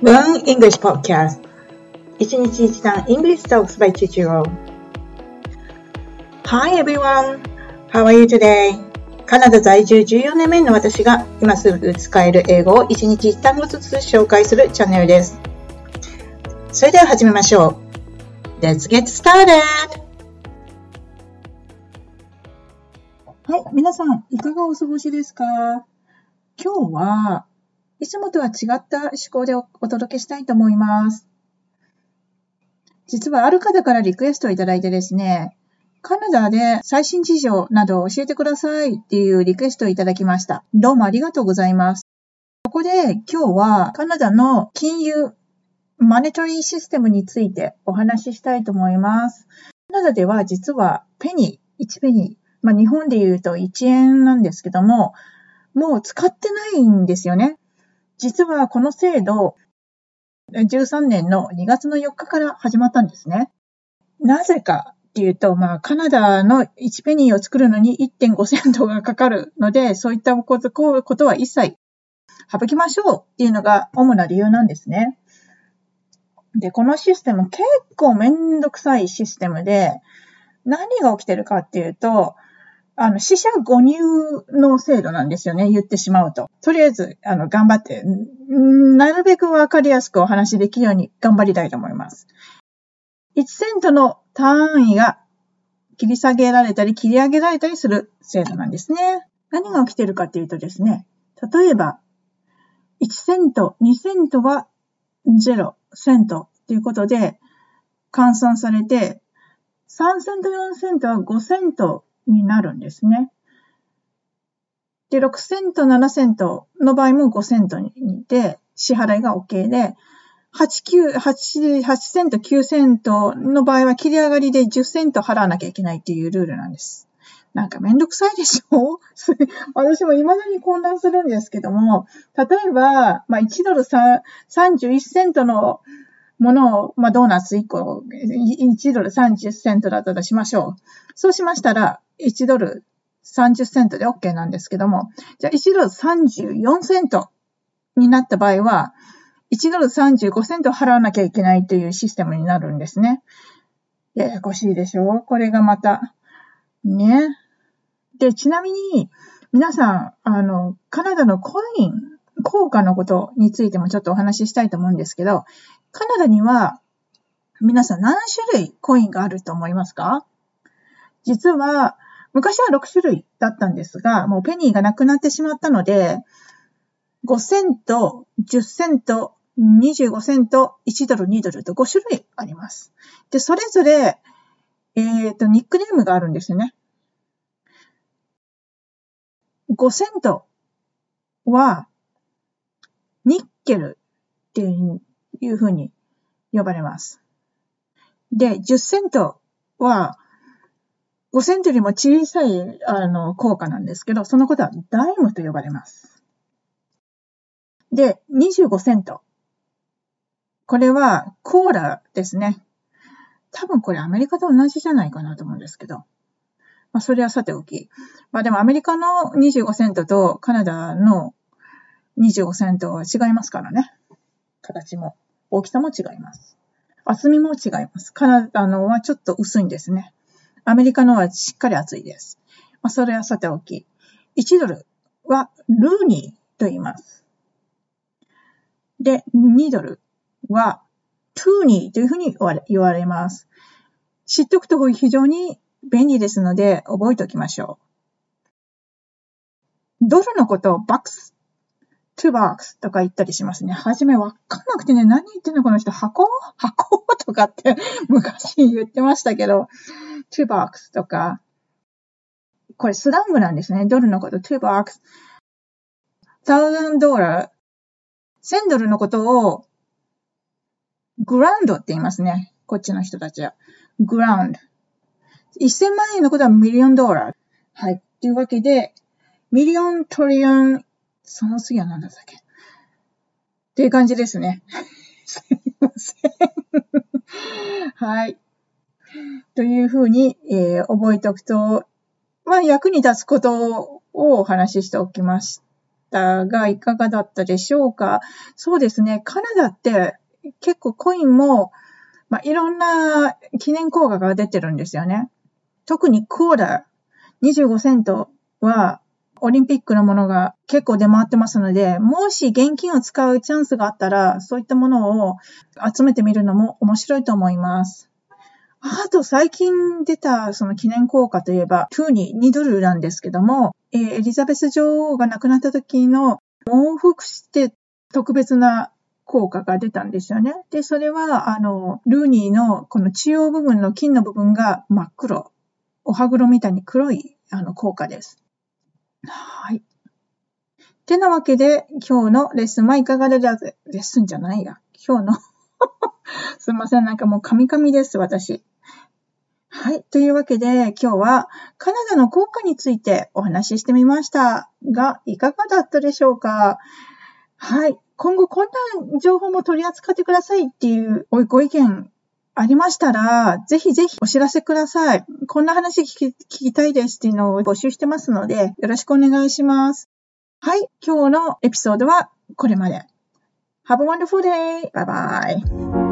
Learn English Podcast 一日一単 English Talks by Chichiro Hi everyone! How are you today? カナダ在住14年目の私が今すぐ使える英語を一日一単語ずつ紹介するチャンネルです。それでは始めましょう。Let's get started! はい、皆さん、いかがお過ごしですか今日はいつもとは違った思考でお届けしたいと思います。実はある方からリクエストをいただいてですね、カナダで最新事情などを教えてくださいっていうリクエストをいただきました。どうもありがとうございます。ここで今日はカナダの金融、マネタリーシステムについてお話ししたいと思います。カナダでは実はペニー、1ペニー、まあ、日本で言うと1円なんですけども、もう使ってないんですよね。実はこの制度、13年の2月の4日から始まったんですね。なぜかっていうと、まあ、カナダの1ペニーを作るのに1.5セントがかかるので、そういったことことは一切省きましょうっていうのが主な理由なんですね。で、このシステム結構めんどくさいシステムで、何が起きてるかっていうと、あの、死者誤入の制度なんですよね、言ってしまうと。とりあえず、あの、頑張って、なるべくわかりやすくお話しできるように頑張りたいと思います。1セントの単位が切り下げられたり切り上げられたりする制度なんですね。何が起きてるかっていうとですね、例えば、1セント、2セントは0セントということで換算されて、3セント、4セントは5セントになるんですね。で、6セント、7セントの場合も5セントにで支払いが OK で、8、9、8、8セント、9セントの場合は切り上がりで10セント払わなきゃいけないっていうルールなんです。なんかめんどくさいでしょ？私も未だに混乱するんですけども、例えば、まあ、1ドル31セントのものを、まあ、ドーナツ1個、1ドル30セントだったとしましょう。そうしましたら、1ドル30セントで OK なんですけども、じゃあ1ドル34セントになった場合は、1ドル35セント払わなきゃいけないというシステムになるんですね。ややこしいでしょうこれがまた。ね。で、ちなみに、皆さん、あの、カナダのコイン、効果のことについてもちょっとお話ししたいと思うんですけど、カナダには、皆さん何種類コインがあると思いますか？実は、昔は6種類だったんですが、もうペニーがなくなってしまったので、5セント、10セント、25セント、1ドル、2ドルと5種類あります。で、それぞれ、えっ、ー、と、ニックネームがあるんですよね。5セントは、ニッケルっていういうふうに呼ばれます。で、10セントは、5セントよりも小さい、あの、効果なんですけど、そのことはダイムと呼ばれます。で、25セント。これはコーラですね。多分これアメリカと同じじゃないかなと思うんですけど。まあ、それはさておき。まあでもアメリカの25セントとカナダの25セントは違いますからね。形も、大きさも違います。厚みも違います。カナダのはちょっと薄いんですね。アメリカのはしっかり厚いです。まあ、それはさておき、1ドルはルーニーと言います。で、2ドルはトゥーニーというふうに言われ言われます。知っておくと非常に便利ですので覚えておきましょう。ドルのことをバックス、トゥバックスとか言ったりしますね。はじめわかんなくてね、何言ってんのこの人、箱？箱？とかって昔言ってましたけど、2 box とか、これスラングなんですね。ドルのこと、2 box。1000ドル、1000ドルのことを、grand って言いますね。こっちの人たちは。 grand。1000万円のことは million dollar。はい。というわけで、 million trillion、その次は何だったっけ？っていう感じですね。すいません。はい。というふうに、えー、覚えておくと、まあ、役に立つことをお話ししておきましたが、いかがだったでしょうか？そうですね、カナダって結構コインも、まあ、いろんな記念硬貨が出てるんですよね。特にクオーラー、25セントはオリンピックのものが結構出回ってますので、もし現金を使うチャンスがあったら、そういったものを集めてみるのも面白いと思います。あと最近出たその記念硬貨といえば、トゥーニー2ドルなんですけども、えー、エリザベス女王が亡くなった時の往復して特別な効果が出たんですよね。で、それは、あの、ルーニーのこの中央部分の金の部分が真っ黒。お歯黒みたいに黒いあの効果です。はい。てなわけで、今日のレッスンはいかがでだぜ。レッスンじゃないや。今日の すいません。なんかもうカミカミです、私。はい。というわけで、今日はカナダの効果についてお話ししてみましたが、いかがだったでしょうか？はい。今後こんな情報も取り扱ってくださいっていうご意見ありましたら、ぜひぜひお知らせください。こんな話聞き聞きたいですっていうのを募集してますので、よろしくお願いします。はい、今日のエピソードはこれまで。Have a wonderful day! Bye bye!